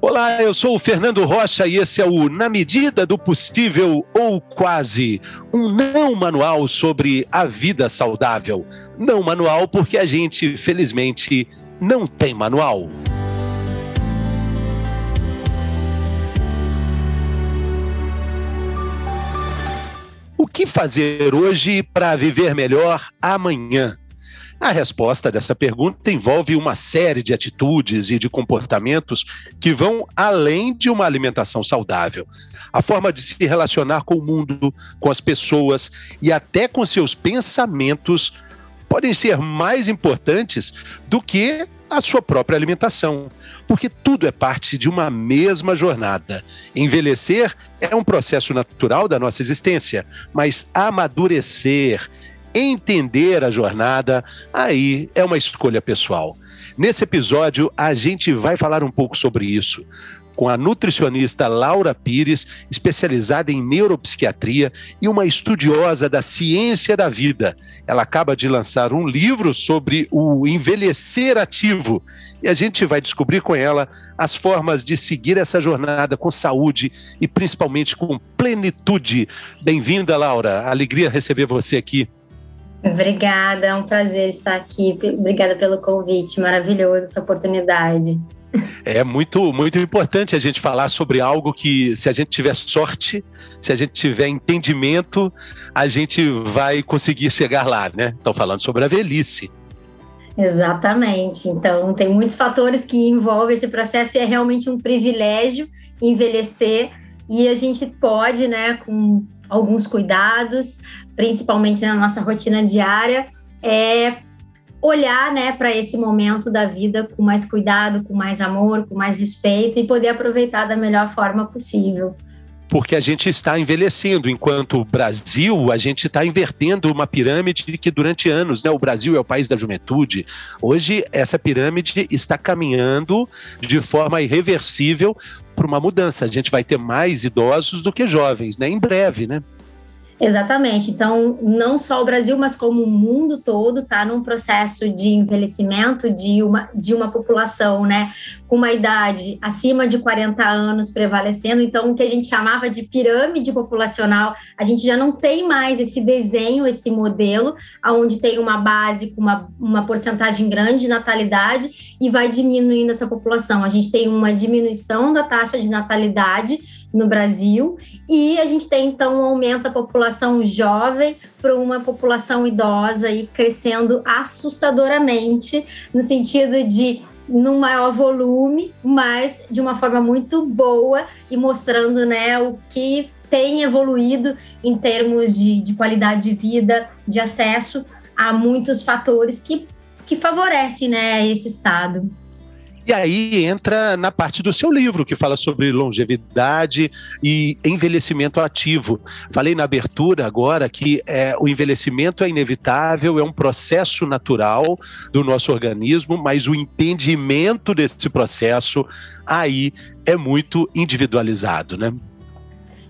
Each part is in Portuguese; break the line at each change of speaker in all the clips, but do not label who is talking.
Olá, eu sou o Fernando Rocha e esse é o Na Medida do Possível ou Quase, um não manual sobre a vida saudável. Não manual porque a gente, felizmente, não tem manual. O que fazer hoje para viver melhor amanhã? A resposta dessa pergunta envolve uma série de atitudes e de comportamentos que vão além de uma alimentação saudável. A forma de se relacionar com o mundo, com as pessoas e até com seus pensamentos podem ser mais importantes do que a sua própria alimentação, porque tudo é parte de uma mesma jornada. Envelhecer é um processo natural da nossa existência, mas amadurecer entender a jornada, aí é uma escolha pessoal. Nesse episódio, a gente vai falar um pouco sobre isso com a nutricionista Laura Pires, especializada em neuropsiquiatria e uma estudiosa da ciência da vida. Ela acaba de lançar um livro sobre o envelhecer ativo e a gente vai descobrir com ela as formas de seguir essa jornada com saúde e principalmente com plenitude. Bem-vinda, Laura. Alegria receber você aqui.
Obrigada, é um prazer estar aqui. Obrigada pelo convite, maravilhoso essa oportunidade.
É muito, muito importante a gente falar sobre algo que, se a gente tiver sorte, se a gente tiver entendimento, a gente vai conseguir chegar lá, né? Estão falando sobre a velhice.
Exatamente. Então, tem muitos fatores que envolvem esse processo e é realmente um privilégio envelhecer e a gente pode, né, com alguns cuidados, principalmente na nossa rotina diária, é olhar né, para esse momento da vida com mais cuidado, com mais amor, com mais respeito e poder aproveitar da melhor forma possível
porque a gente está envelhecendo, enquanto o Brasil, a gente está invertendo uma pirâmide que durante anos, né, o Brasil é o país da juventude. Hoje essa pirâmide está caminhando de forma irreversível para uma mudança. A gente vai ter mais idosos do que jovens, né? Em breve, né?
Exatamente. Então, não só o Brasil, mas como o mundo todo está num processo de envelhecimento de uma, de uma população, né, com uma idade acima de 40 anos prevalecendo. Então, o que a gente chamava de pirâmide populacional, a gente já não tem mais esse desenho, esse modelo, onde tem uma base com uma, uma porcentagem grande de natalidade e vai diminuindo essa população. A gente tem uma diminuição da taxa de natalidade no Brasil e a gente tem então um aumento da população jovem para uma população idosa e crescendo assustadoramente no sentido de num maior volume, mas de uma forma muito boa e mostrando né, o que tem evoluído em termos de, de qualidade de vida, de acesso a muitos fatores que, que favorecem né, esse estado.
E aí entra na parte do seu livro, que fala sobre longevidade e envelhecimento ativo. Falei na abertura agora que é, o envelhecimento é inevitável, é um processo natural do nosso organismo, mas o entendimento desse processo aí é muito individualizado, né?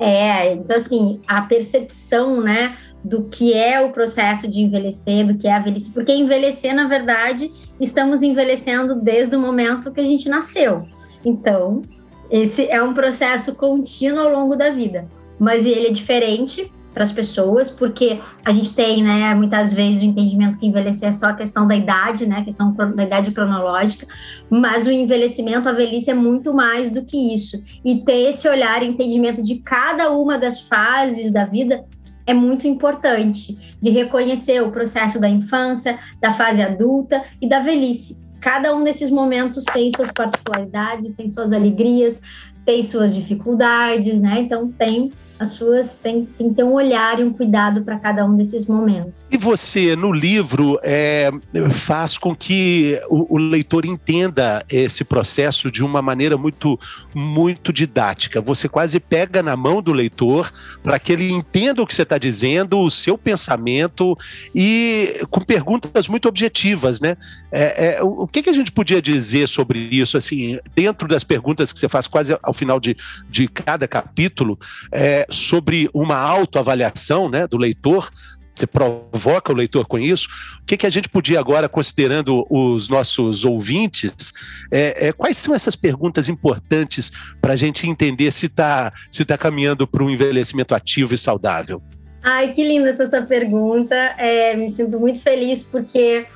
É, então assim, a percepção, né, do que é o processo de envelhecer, do que é a velhice, porque envelhecer, na verdade, estamos envelhecendo desde o momento que a gente nasceu. Então, esse é um processo contínuo ao longo da vida, mas ele é diferente para as pessoas, porque a gente tem, né, muitas vezes o entendimento que envelhecer é só a questão da idade, né, questão da idade cronológica, mas o envelhecimento, a velhice é muito mais do que isso. E ter esse olhar, entendimento de cada uma das fases da vida é muito importante de reconhecer o processo da infância, da fase adulta e da velhice. Cada um desses momentos tem suas particularidades, tem suas alegrias, tem suas dificuldades, né? Então tem as suas tem, tem que ter um olhar e um cuidado para cada um desses momentos.
E você, no livro, é, faz com que o, o, leitor entenda esse processo de uma maneira muito, muito didática. Você quase pega na mão do leitor para que ele entenda o que você está dizendo, o seu pensamento e com perguntas muito objetivas, né? É, é, o que, que a gente podia dizer sobre isso, assim, dentro das perguntas que você faz quase ao final de, de cada capítulo, é, sobre uma autoavaliação né, do leitor você provoca o leitor com isso. O que, que a gente podia agora, considerando os nossos ouvintes, é, é quais são essas perguntas importantes para a gente entender se está se tá caminhando para um envelhecimento ativo e saudável?
Ai, que linda essa sua pergunta. É, me sinto muito feliz porque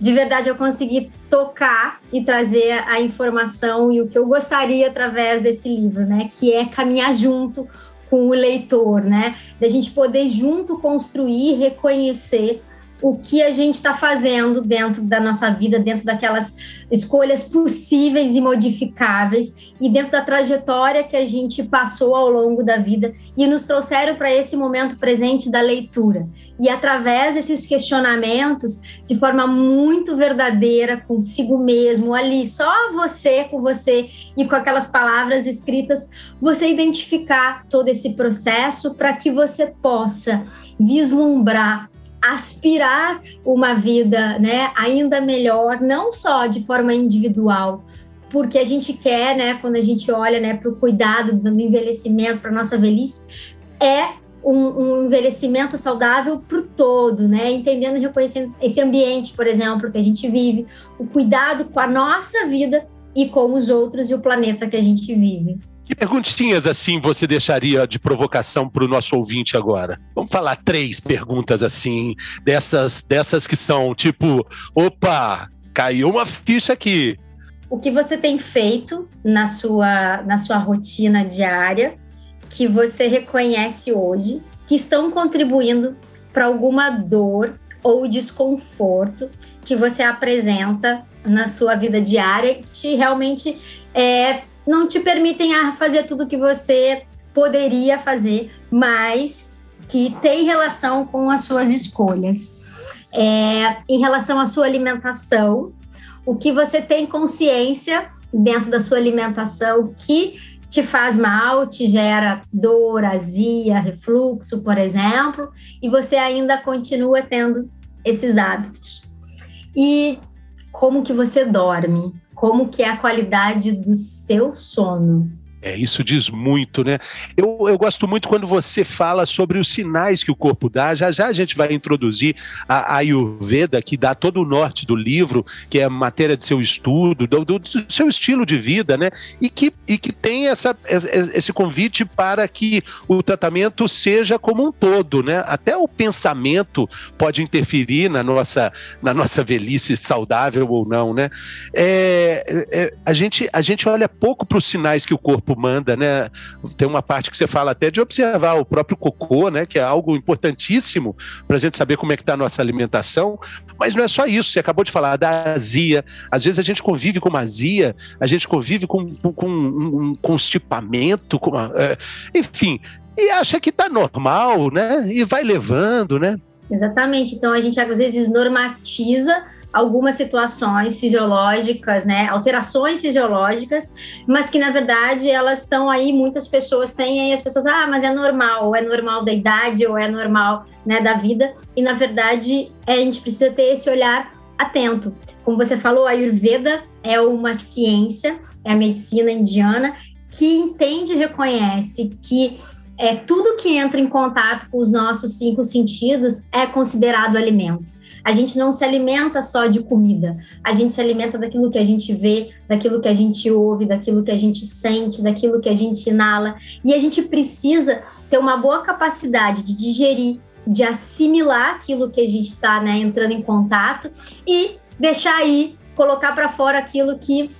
de verdade eu consegui tocar e trazer a informação e o que eu gostaria através desse livro, né? Que é caminhar junto com o leitor, né? Da gente poder junto construir, reconhecer o que a gente está fazendo dentro da nossa vida, dentro daquelas escolhas possíveis e modificáveis e dentro da trajetória que a gente passou ao longo da vida e nos trouxeram para esse momento presente da leitura. E através desses questionamentos, de forma muito verdadeira, consigo mesmo, ali, só você com você e com aquelas palavras escritas, você identificar todo esse processo para que você possa vislumbrar aspirar uma vida né, ainda melhor, não só de forma individual, porque a gente quer, né, quando a gente olha né, para o cuidado do envelhecimento, para a nossa velhice, é um, um envelhecimento saudável para o todo, né? Entendendo e reconhecendo esse ambiente, por exemplo, que a gente vive, o cuidado com a nossa vida e com os outros e o planeta que a gente vive.
Que perguntinhas assim você deixaria de provocação para o nosso ouvinte agora? Vamos falar três perguntas assim, dessas, dessas que são tipo, opa, caiu uma ficha aqui.
O que você tem feito na sua, na sua rotina diária que você reconhece hoje que estão contribuindo para alguma dor ou desconforto que você apresenta na sua vida diária que te realmente é, não te permitem fazer tudo que você poderia fazer, mas que tem relação com as suas escolhas. É, em relação à sua alimentação, o que você tem consciência dentro da sua alimentação que te faz mal, te gera dor, azia, refluxo, por exemplo, e você ainda continua tendo esses hábitos. E como que você dorme? Como que é a qualidade do seu sono.
É, isso diz muito, né? Eu, eu gosto muito quando você fala sobre os sinais que o corpo dá. Já já a gente vai introduzir a, Ayurveda, que dá todo o norte do livro, que é matéria de seu estudo, do, do, do seu estilo de vida, né? E que, e que tem essa, esse convite para que o tratamento seja como um todo, né? Até o pensamento pode interferir na nossa, na nossa velhice saudável ou não, né? É, é, a, gente, a gente olha pouco para os sinais que o corpo corpo manda, né? Tem uma parte que você fala até de observar o próprio cocô, né? Que é algo importantíssimo para a gente saber como é que está a nossa alimentação. Mas não é só isso. Você acabou de falar da azia. Às vezes a gente convive com uma azia, a gente convive com, com um constipamento, com uma, é, enfim, e acha que está normal, né? E vai levando, né?
Exatamente. Então a gente às vezes normatiza algumas situações fisiológicas, né, alterações fisiológicas, mas que na verdade elas estão aí, muitas pessoas têm aí as pessoas, ah, mas é normal, ou é normal da idade, ou é normal, né, da vida, e na verdade a gente precisa ter esse olhar atento. Como você falou, a Ayurveda é uma ciência, é a medicina indiana que entende e reconhece que é, tudo que entra em contato com os nossos cinco sentidos é considerado alimento. A gente não se alimenta só de comida, a gente se alimenta daquilo que a gente vê, daquilo que a gente ouve, daquilo que a gente sente, daquilo que a gente inala. E a gente precisa ter uma boa capacidade de digerir, de assimilar aquilo que a gente está né, entrando em contato e deixar aí, colocar para fora aquilo que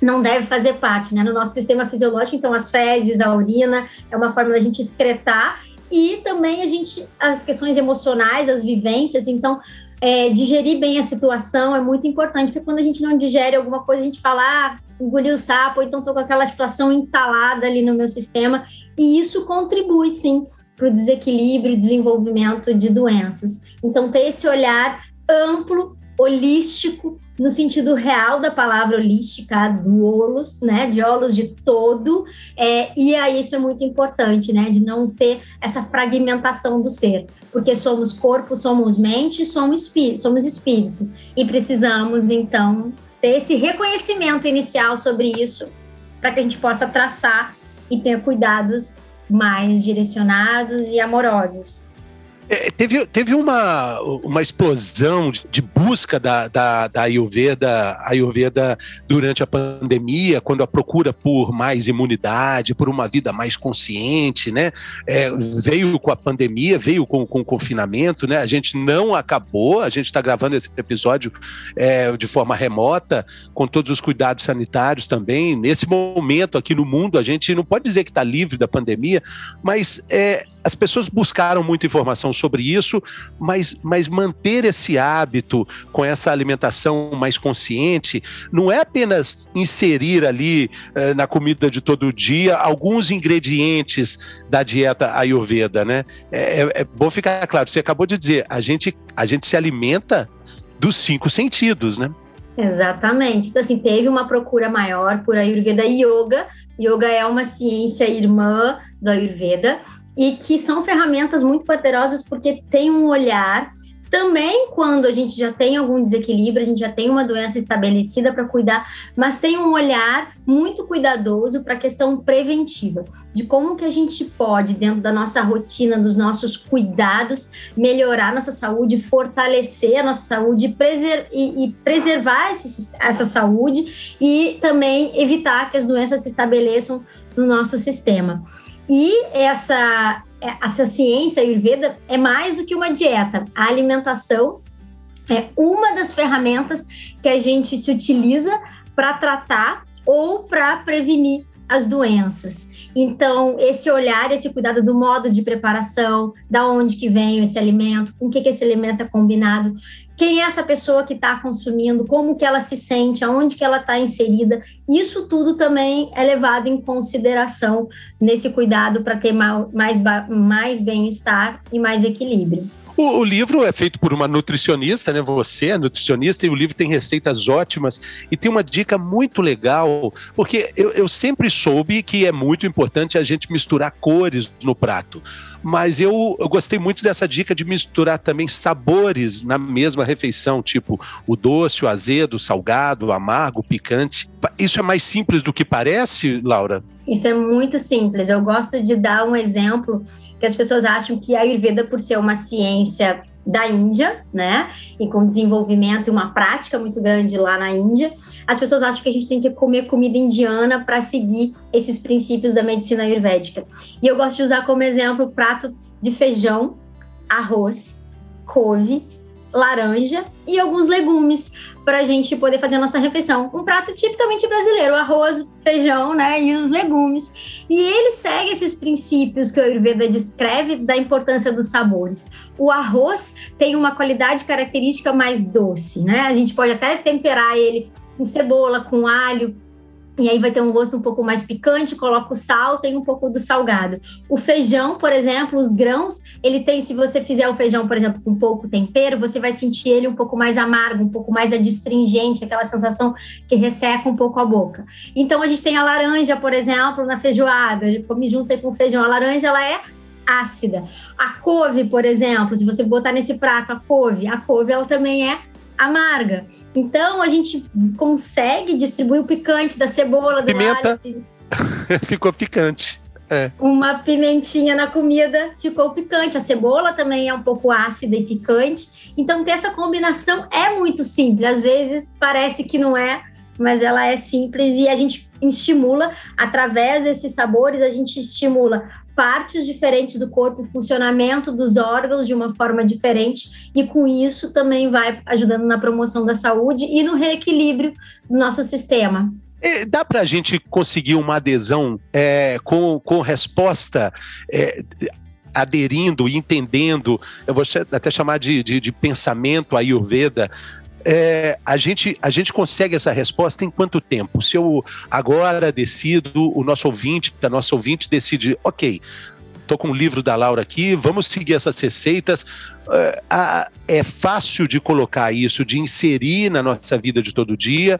não deve fazer parte, né? No nosso sistema fisiológico, então as fezes, a urina, é uma forma da gente excretar e também a gente as questões emocionais, as vivências, então é, digerir bem a situação é muito importante, porque quando a gente não digere alguma coisa, a gente fala, ah, engoliu o sapo, então estou com aquela situação entalada ali no meu sistema, e isso contribui, sim, para o desequilíbrio e desenvolvimento de doenças. Então, ter esse olhar amplo, holístico, no sentido real da palavra holística, do holos, né, de holos de todo, é, e aí isso é muito importante, né, de não ter essa fragmentação do ser porque somos corpo, somos mente, somos espírito, somos espírito. E precisamos, então, ter esse reconhecimento inicial sobre isso, para que a gente possa traçar e ter cuidados mais direcionados e amorosos.
É, teve, teve uma, uma explosão de, de busca da, da, da Ayurveda, Ayurveda durante a pandemia, quando a procura por mais imunidade, por uma vida mais consciente, né? É, veio com a pandemia, veio com, com o confinamento, né? A gente não acabou, a gente está gravando esse episódio é, de forma remota, com todos os cuidados sanitários também. Nesse momento aqui no mundo, a gente não pode dizer que está livre da pandemia, mas é, as pessoas buscaram muita informação sobre isso, mas, mas manter esse hábito com essa alimentação mais consciente não é apenas inserir ali eh, na comida de todo dia alguns ingredientes da dieta ayurveda, né? É, é, é bom ficar claro, você acabou de dizer, a gente, a gente se alimenta dos cinco sentidos, né?
Exatamente. Então, assim, teve uma procura maior por Ayurveda Yoga. Yoga é uma ciência irmã do Ayurveda e que são ferramentas muito poderosas porque tem um olhar também quando a gente já tem algum desequilíbrio, a gente já tem uma doença estabelecida para cuidar, mas tem um olhar muito cuidadoso para a questão preventiva, de como que a gente pode, dentro da nossa rotina, dos nossos cuidados, melhorar nossa saúde, fortalecer a nossa saúde preser e, e, preservar esse, essa saúde e também evitar que as doenças se estabeleçam no nosso sistema. E essa, essa ciência ayurveda é mais do que uma dieta. A alimentação é uma das ferramentas que a gente se utiliza para tratar ou para prevenir as doenças. Então, esse olhar, esse cuidado do modo de preparação, da onde que vem esse alimento, com que, que esse alimento é combinado, quem é essa pessoa que está consumindo, como que ela se sente, aonde que ela está inserida. Isso tudo também é levado em consideração nesse cuidado para ter mais, mais bem-estar e mais equilíbrio.
O, o, livro é feito por uma nutricionista, né? Você é nutricionista e o livro tem receitas ótimas e tem uma dica muito legal, porque eu, eu sempre soube que é muito importante a gente misturar cores no prato. Mas eu, eu gostei muito dessa dica de misturar também sabores na mesma refeição, tipo o doce, o azedo, o salgado, o amargo, o picante. Isso é mais simples do que parece, Laura?
Isso é muito simples. Eu gosto de dar um exemplo que as pessoas acham que a Ayurveda, por ser uma ciência da Índia, né, e com desenvolvimento e uma prática muito grande lá na Índia, as pessoas acham que a gente tem que comer comida indiana para seguir esses princípios da medicina ayurvédica. E eu gosto de usar como exemplo o prato de feijão, arroz, couve, laranja e alguns legumes para a gente poder fazer a nossa refeição. Um prato tipicamente brasileiro, arroz, feijão, né, e os legumes. E ele segue esses princípios que o Ayurveda descreve da importância dos sabores. O arroz tem uma qualidade característica mais doce, né? A gente pode até temperar ele com cebola, com alho, e aí vai ter um gosto um pouco mais picante, coloca o sal, tem um pouco do salgado. O feijão, por exemplo, os grãos, ele tem, se você fizer o feijão, por exemplo, com pouco tempero, você vai sentir ele um pouco mais amargo, um pouco mais adstringente, aquela sensação que resseca um pouco a boca. Então a gente tem a laranja, por exemplo, na feijoada, come junto com o feijão. A laranja, ela é ácida. A couve, por exemplo, se você botar nesse prato a couve, a couve ela também é amarga. Então a gente consegue distribuir o picante da cebola, do
Pimenta. alho. Ficou picante. É.
Uma pimentinha na comida ficou picante. A cebola também é um pouco ácida e picante. Então, ter essa combinação é muito simples. Às vezes parece que não é, mas ela é simples e a gente estimula, através desses sabores, a gente estimula partes diferentes do corpo, o funcionamento dos órgãos de uma forma diferente, e com isso também vai ajudando na promoção da saúde e no reequilíbrio do nosso sistema.
É, dá para a gente conseguir uma adesão é, com, com resposta é, aderindo entendendo, eu vou até chamar de, de, de pensamento ayurveda, é, a, gente, a gente consegue essa resposta em quanto tempo? Se eu agora decido, o nosso ouvinte, a nossa ouvinte decide, ok, estou com o livro da Laura aqui, vamos seguir essas receitas. É, é fácil de colocar isso, de inserir na nossa vida de todo dia,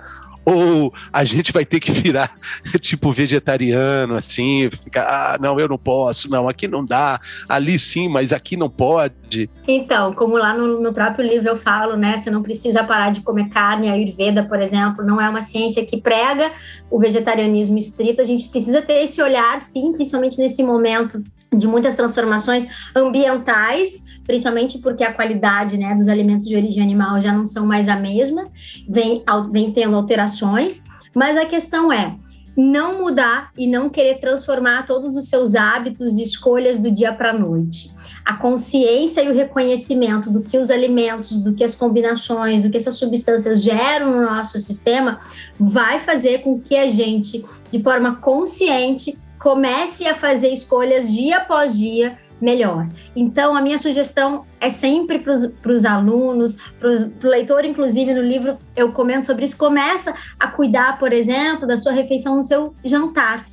ou a gente vai ter que virar tipo vegetariano, assim, ficar, ah, não, eu não posso, não, aqui não dá, ali sim, mas aqui não pode.
Então, como lá no, no próprio livro eu falo, né, você não precisa parar de comer carne, a Ayurveda, por exemplo, não é uma ciência que prega o vegetarianismo estrito, a gente precisa ter esse olhar, sim, principalmente nesse momento de muitas transformações ambientais, principalmente porque a qualidade né, dos alimentos de origem animal já não são mais a mesma, vem, vem tendo alterações, mas a questão é não mudar e não querer transformar todos os seus hábitos e escolhas do dia para a noite. A consciência e o reconhecimento do que os alimentos, do que as combinações, do que essas substâncias geram no nosso sistema, vai fazer com que a gente, de forma consciente, comece a fazer escolhas dia após dia melhor. Então, a minha sugestão é sempre para os alunos, para o leitor, inclusive no livro eu comento sobre isso. Começa a cuidar, por exemplo, da sua refeição no seu jantar.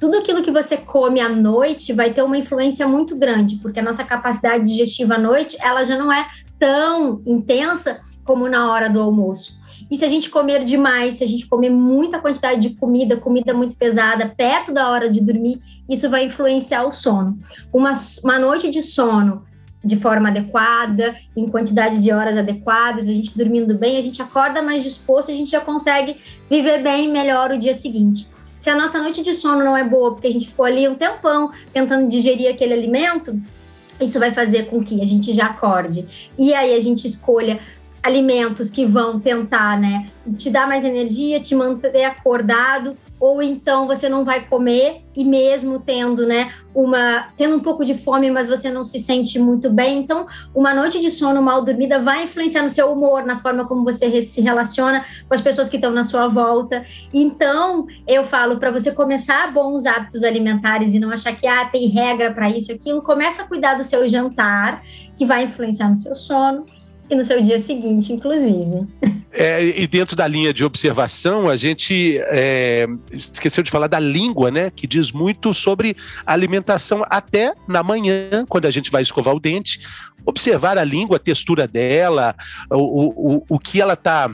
Tudo aquilo que você come à noite vai ter uma influência muito grande, porque a nossa capacidade digestiva à noite ela já não é tão intensa como na hora do almoço. E se a gente comer demais, se a gente comer muita quantidade de comida, comida muito pesada, perto da hora de dormir, isso vai influenciar o sono. Uma, uma noite de sono de forma adequada, em quantidade de horas adequadas, a gente dormindo bem, a gente acorda mais disposto, a gente já consegue viver bem melhor o dia seguinte. Se a nossa noite de sono não é boa, porque a gente ficou ali um tempão tentando digerir aquele alimento, isso vai fazer com que a gente já acorde. E aí a gente escolha alimentos que vão tentar, né, te dar mais energia, te manter acordado, ou então você não vai comer e mesmo tendo, né, uma tendo um pouco de fome, mas você não se sente muito bem. Então, uma noite de sono mal dormida vai influenciar no seu humor, na forma como você se relaciona com as pessoas que estão na sua volta. Então, eu falo para você começar bons hábitos alimentares e não achar que ah, tem regra para isso, aquilo, começa a cuidar do seu jantar, que vai influenciar no seu sono e no seu dia seguinte, inclusive.
É, e dentro da linha de observação, a gente é, esqueceu de falar da língua, né? Que diz muito sobre alimentação até na manhã, quando a gente vai escovar o dente. Observar a língua, a textura dela, o, o, o que ela está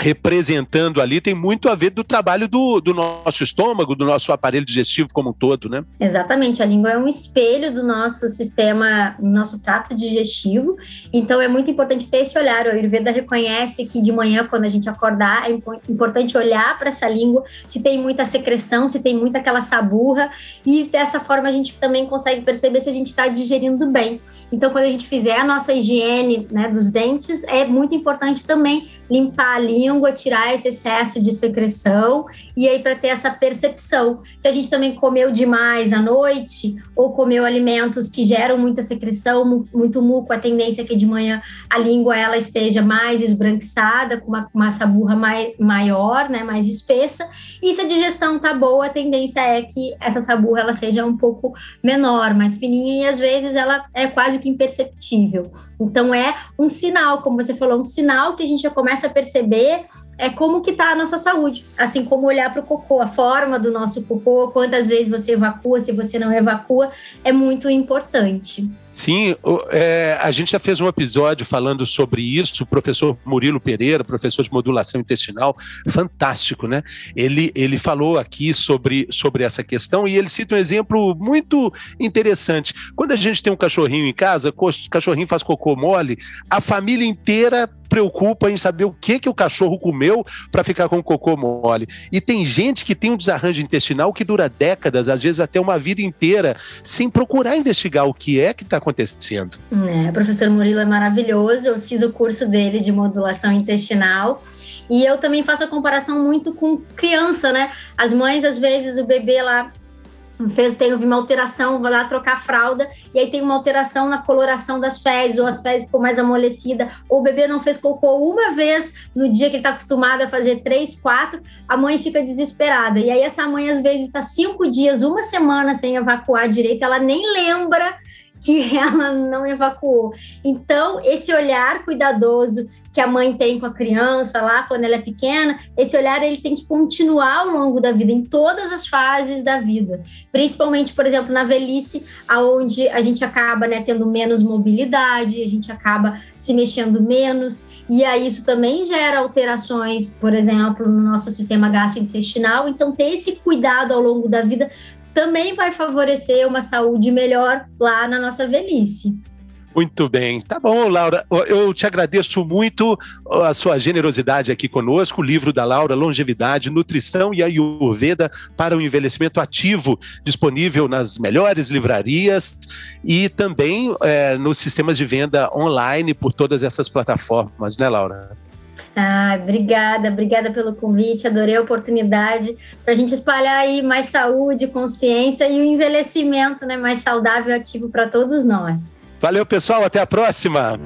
representando ali tem muito a ver do trabalho do, do nosso estômago, do nosso aparelho digestivo como um todo, né?
Exatamente, a língua é um espelho do nosso sistema, do nosso trato digestivo, então é muito importante ter esse olhar. O Ayurveda reconhece que de manhã, quando a gente acordar, é importante olhar para essa língua, se tem muita secreção, se tem muita aquela saburra, e dessa forma a gente também consegue perceber se a gente está digerindo bem. Então, quando a gente fizer a nossa higiene né, dos dentes, é muito importante também limpar a língua, tirar esse excesso de secreção e aí para ter essa percepção. Se a gente também comeu demais à noite ou comeu alimentos que geram muita secreção, muito muco, a tendência é que de manhã a língua ela esteja mais esbranquiçada, com uma, uma saburra mai, maior, né, mais espessa. E se a digestão tá boa, a tendência é que essa saburra ela seja um pouco menor, mais fininha e às vezes ela é quase que imperceptível. Então é um sinal, como você falou, um sinal que a gente já começa a perceber é como que está a nossa saúde, assim como olhar para o cocô, a forma do nosso cocô, quantas vezes você evacua, se você não evacua, é muito importante.
Sim, é, a gente já fez um episódio falando sobre isso, o professor Murilo Pereira, professor de modulação intestinal, fantástico, né? Ele, ele falou aqui sobre, sobre essa questão e ele cita um exemplo muito interessante. Quando a gente tem um cachorrinho em casa, o cachorrinho faz cocô mole, a família inteira preocupa em saber o que, que o cachorro comeu para ficar com o cocô mole. E tem gente que tem um desarranjo intestinal que dura décadas, às vezes até uma vida inteira, sem procurar investigar o que é que está acontecendo.
É, o professor Murilo é maravilhoso, eu fiz o curso dele de modulação intestinal. E eu também faço a comparação muito com criança, né? As mães, às vezes, o bebê lá fez, tem uma alteração, vai lá trocar a fralda, e aí tem uma alteração na coloração das fezes, ou as fezes ficou mais amolecida, ou o bebê não fez cocô uma vez no dia que ele está acostumado a fazer três, quatro, a mãe fica desesperada. E aí essa mãe, às vezes, está cinco dias, uma semana sem evacuar direito, ela nem lembra que ela não evacuou. Então, esse olhar cuidadoso que a mãe tem com a criança lá quando ela é pequena, esse olhar ele tem que continuar ao longo da vida, em todas as fases da vida. Principalmente, por exemplo, na velhice, aonde a gente acaba né, tendo menos mobilidade, a gente acaba se mexendo menos, e aí isso também gera alterações, por exemplo, no nosso sistema gastrointestinal. Então, ter esse cuidado ao longo da vida também vai favorecer uma saúde melhor lá na nossa velhice.
Muito bem. Tá bom, Laura. Eu te agradeço muito a sua generosidade aqui conosco. O livro da Laura, Longevidade, Nutrição e Ayurveda para o Envelhecimento Ativo, disponível nas melhores livrarias e também é, nos sistemas de venda online por todas essas plataformas, né, Laura?
Ah, obrigada, obrigada pelo convite, adorei a oportunidade para a gente espalhar aí mais saúde, consciência e o envelhecimento né, mais saudável e ativo para todos nós.
Valeu, pessoal. Até a próxima.